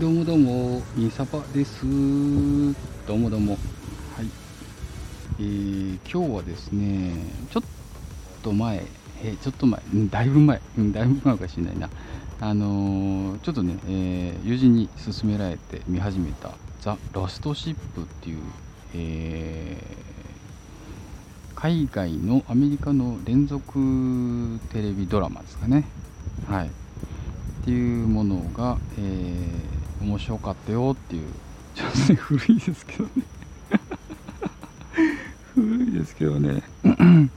どうもどうも、みさばです。どうもどうも。はい。えー、今日はですね、ちょっと前、えー、ちょっと前、だいぶ前、だいぶ前かしれないな。あのー、ちょっとね、えー、友人に勧められて見始めた、ザ・ラストシップっていう、えー、海外のアメリカの連続テレビドラマですかね。はい。っていうものが、えー面白かったよっていう。ちょっとね古いですけどね。古いですけどね。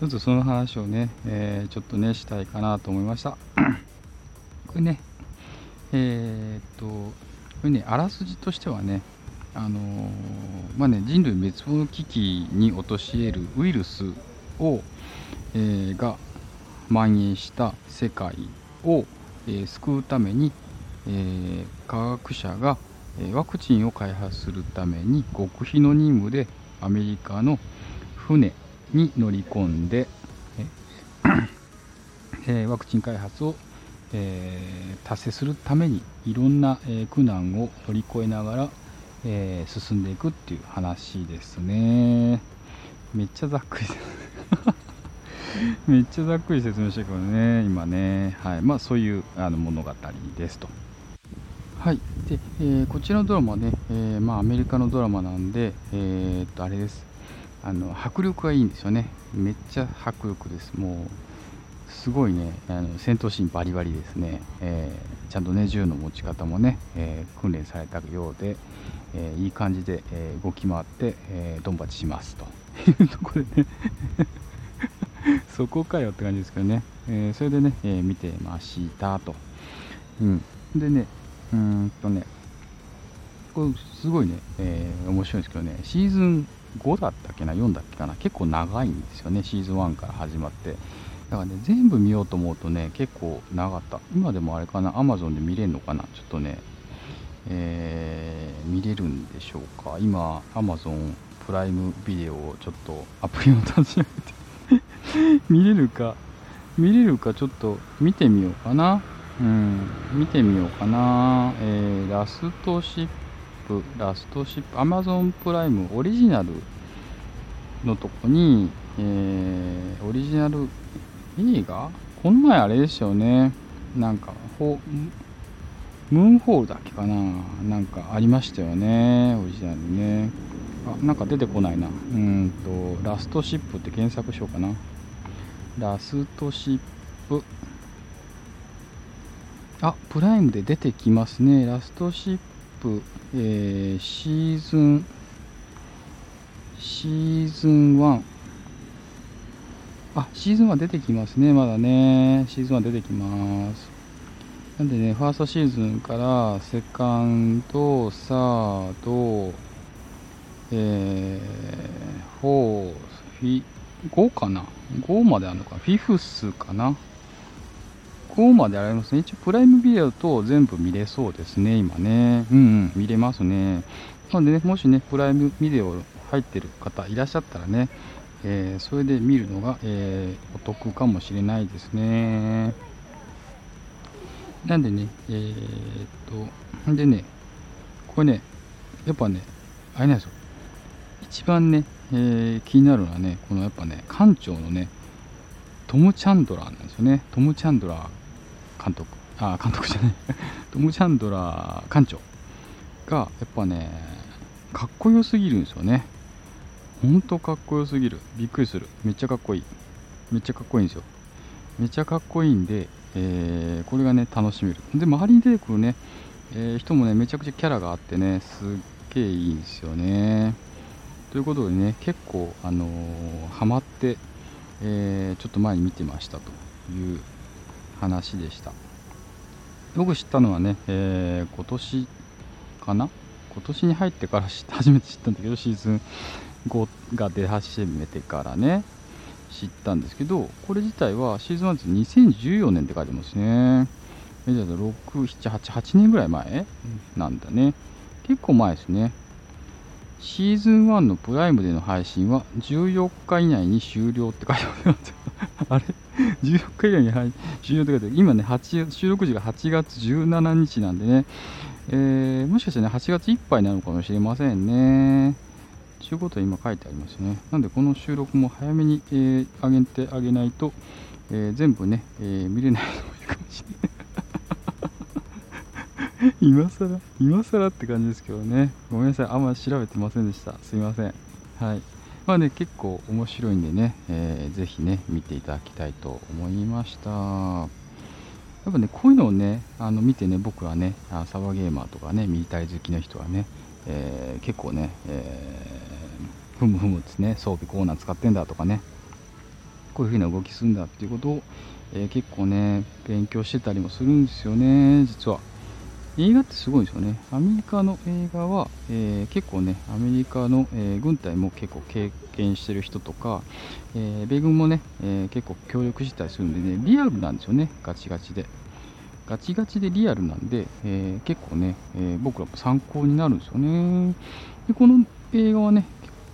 ちょっとその話をね、えー、ちょっとねしたいかなと思いました。これねえー、っとこれねあらすじとしてはねあのー、まあね人類滅亡の危機に陥るウイルスを、えー、が蔓延した世界を、えー、救うためにえ、科学者がワクチンを開発するために極秘の任務でアメリカの船に乗り込んで、え、ワクチン開発を、え、達成するためにいろんな、え、苦難を乗り越えながら、え進んでいくっていう話ですね。めっちゃざっくり めっちゃざっくり説明したけどね今ね。はい。まあそういうあの物語ですと。はい。で、えー、こちらのドラマね、えー、まあ、アメリカのドラマなんで、えー、っとあれです。あの迫力がいいんですよね。めっちゃ迫力です。もうすごいね。あの戦闘シーンバリバリですね、えちゃんとね銃の持ち方もね、え訓練されたようで、えいい感じで、え動き回って、えドンパチしますと。いうところで そこかよって感じですけどね、えそれでね、え見てましたと、うん、でねうんとね、これすごいね、えー、面白いんですけどね、シーズン5だったっけな、4だっけかな、結構長いんですよね、シーズン1から始まって。だからね、全部見ようと思うとね、結構長かった。今でもあれかな、Amazon で見れるのかな、ちょっとね、えー、見れるんでしょうか。今、Amazon プライムビデオをちょっとアプリを立ち上げて 見れるか、見れるかちょっと見てみようかな。うん、見てみようかな。えー、ラストシップ、ラストシップ、アマゾンプライムオリジナルのとこに、えー、オリジナル映画この前あれですよね。なんか、ほムーンホールだっけかな？なんかありましたよね。オリジナルね。あ、なんか出てこないな。うんと、ラストシップって検索しようかな。ラストシップ。あ、プライムで出てきますね。ラストシップ、えー、シーズン、シーズン1。あ、シーズン1出てきますね。まだね。シーズン1出てきます。なんでね、ファーストシーズンからセカンド、サード、えー、フォー、フィ、5かな ?5 まであるのかフィフスかな5までありますね。一応プライムビデオと全部見れそうですね、今ね。うんうん、見れますね。なのでね、もしね、プライムビデオ入ってる方いらっしゃったらね、えー、それで見るのが、えー、お得かもしれないですね。なんでね、えー、っと、でね、これね、やっぱね、あれなんですよ。一番ね、えー、気になるのはね、このやっぱね、館長のね、トム・チャンドラーなんですよね。トム・チャンドラー監督。あ監督じゃない。トム・チャンドラー館長。がやっぱねかっこよすぎるんですよね。ほんとかっこよすぎる。びっくりする。めっちゃかっこいい。めっちゃかっこいいんですよ。めっちゃかっこいいんで、えー、これがね楽しめる。で周りに出てくるね、えー、人もねめちゃくちゃキャラがあってねすっげえいいんですよね。ということでね結構あのー、ハマって、えー、ちょっと前に見てましたという話でした。よく知ったのはね、えー、今年かな？今年に入ってから初めて知ったんだけどシーズン5が出始めてからね知ったんですけどこれ自体はシーズン1です2014年って書いてますね。メジャーで6、7、8、8年ぐらい前なんだね。結構前ですね。シーズン1のプライムでの配信は14日以内に終了って書いてます。あれ？14日以内に、はい、終了って書いてある。今ね、収録時が8月17日なんでね、えー、もしかしてね、8月いっぱいなのかもしれませんね。ちゅうこと今書いてありますね。なんでこの収録も早めに、えー、上げてあげないと、えー、全部ね、えー、見れないのもいるかもしれない。今更、今更って感じですけどね。ごめんなさい。あんまり調べてませんでした。すいません。はい。まあね、結構面白いんでね、えー、ぜひね、見ていただきたいと思いました。やっぱね、こういうのをね、あの見てね、僕はね、サバゲーマーとかね、ミリタリー好きな人はね、えー、結構ね、えー、ふむふむですね、装備コーナー使ってんだとかね、こういう風な動きするんだっていうことを、えー、結構ね、勉強してたりもするんですよね、実は。映画ってすごいですよね。アメリカの映画は、えー、結構ね、アメリカの、えー、軍隊も結構経験してる人とか、えー、米軍もね、え結構協力したりするんでね、リアルなんですよね、ガチガチで。ガチガチでリアルなんで、え結構ね、え僕らも参考になるんですよね。で、この映画はね、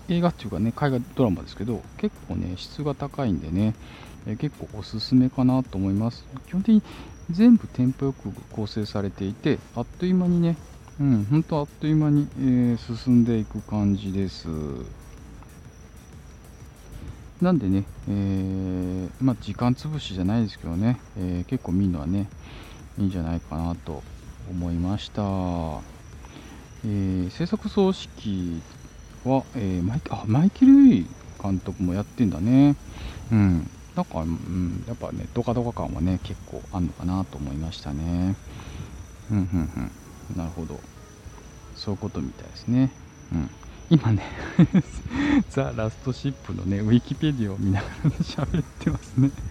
映画っていうかね、海外ドラマですけど、結構ね、質が高いんでね、え結構おすすめかなと思います。基本的に全部テンポよく構成されていて、あっという間にね、うん、本当あっという間に、えー、進んでいく感じです。なんでね、えー、まあ、時間潰しじゃないですけどね、えー、結構見るのはね、いいんじゃないかなと思いました。えー、制作総指揮は、えマイあマイケル・ユイ監督もやってんだね。うん。なんか、うん、やっぱね、ドカドカ感はね、結構あるのかなと思いましたね。うん、うん、うん。なるほど。そういうことみたいですね。うん。今ね ザ・ラストシップのね、ウィキペディアを見ながら喋ってますね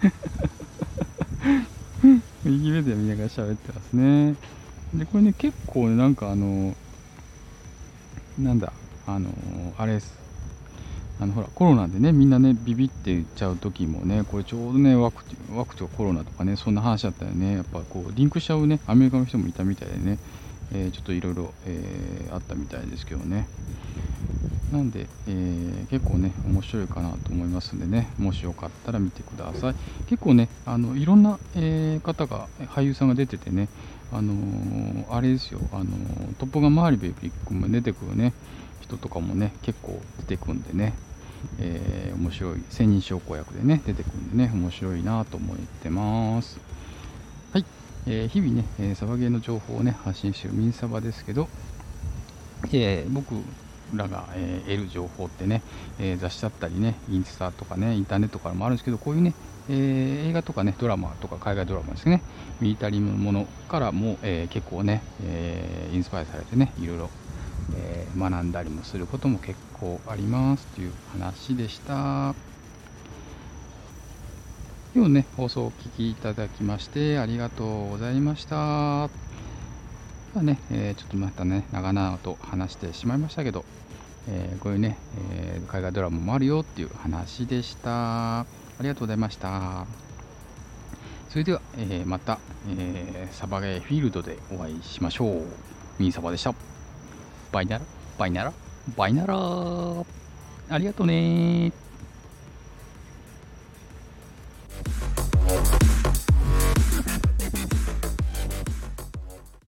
ウィキペディア見ながら喋ってますね。で、これね、結構ね、なんかあの、なんだ、あの、あれです。あのほらコロナでねみんなねビビって言っちゃう時もねこれちょうどねワクチンワクチンコロナとかねそんな話だったよね。やっぱこうリンクしちゃうねアメリカの人もいたみたいでね、えー、ちょっといろいろあったみたいですけどね。なんで、えー、結構ね面白いかなと思いますんでね。もしよかったら見てください。結構ねあのいろんな、えー、方が俳優さんが出ててねあのー、あれですよ、あのトップガンマーリベリックも出てくるね人とかもね結構出てくんでね。えー、面白い千人称公役でね出てくるんでね面白いなと思ってます。はい、えー、日々ね、えー、サバゲーの情報をね発信してるミンサバですけど、えー、僕らが、え、得る情報ってね、え、雑誌だったりねインスタとかねインターネットからもあるんですけどこういうねえ、映画とかねドラマとか海外ドラマですねミリタリーのものからも、え、結構ね、え、インスパイアされてねいろいろえー、学んだりもすることも結構ありますという話でした。今日ね、放送をお聞きいただきましてありがとうございました。ではね、えー、ちょっとまたね、長々と話してしまいましたけど、えー、こういうね、えー、海外ドラマもあるよっていう話でした。ありがとうございました。それでは、えまた、えサバゲーフィールドでお会いしましょう。ミンサバでした。バイナラバイナラバイナラ。ありがとうね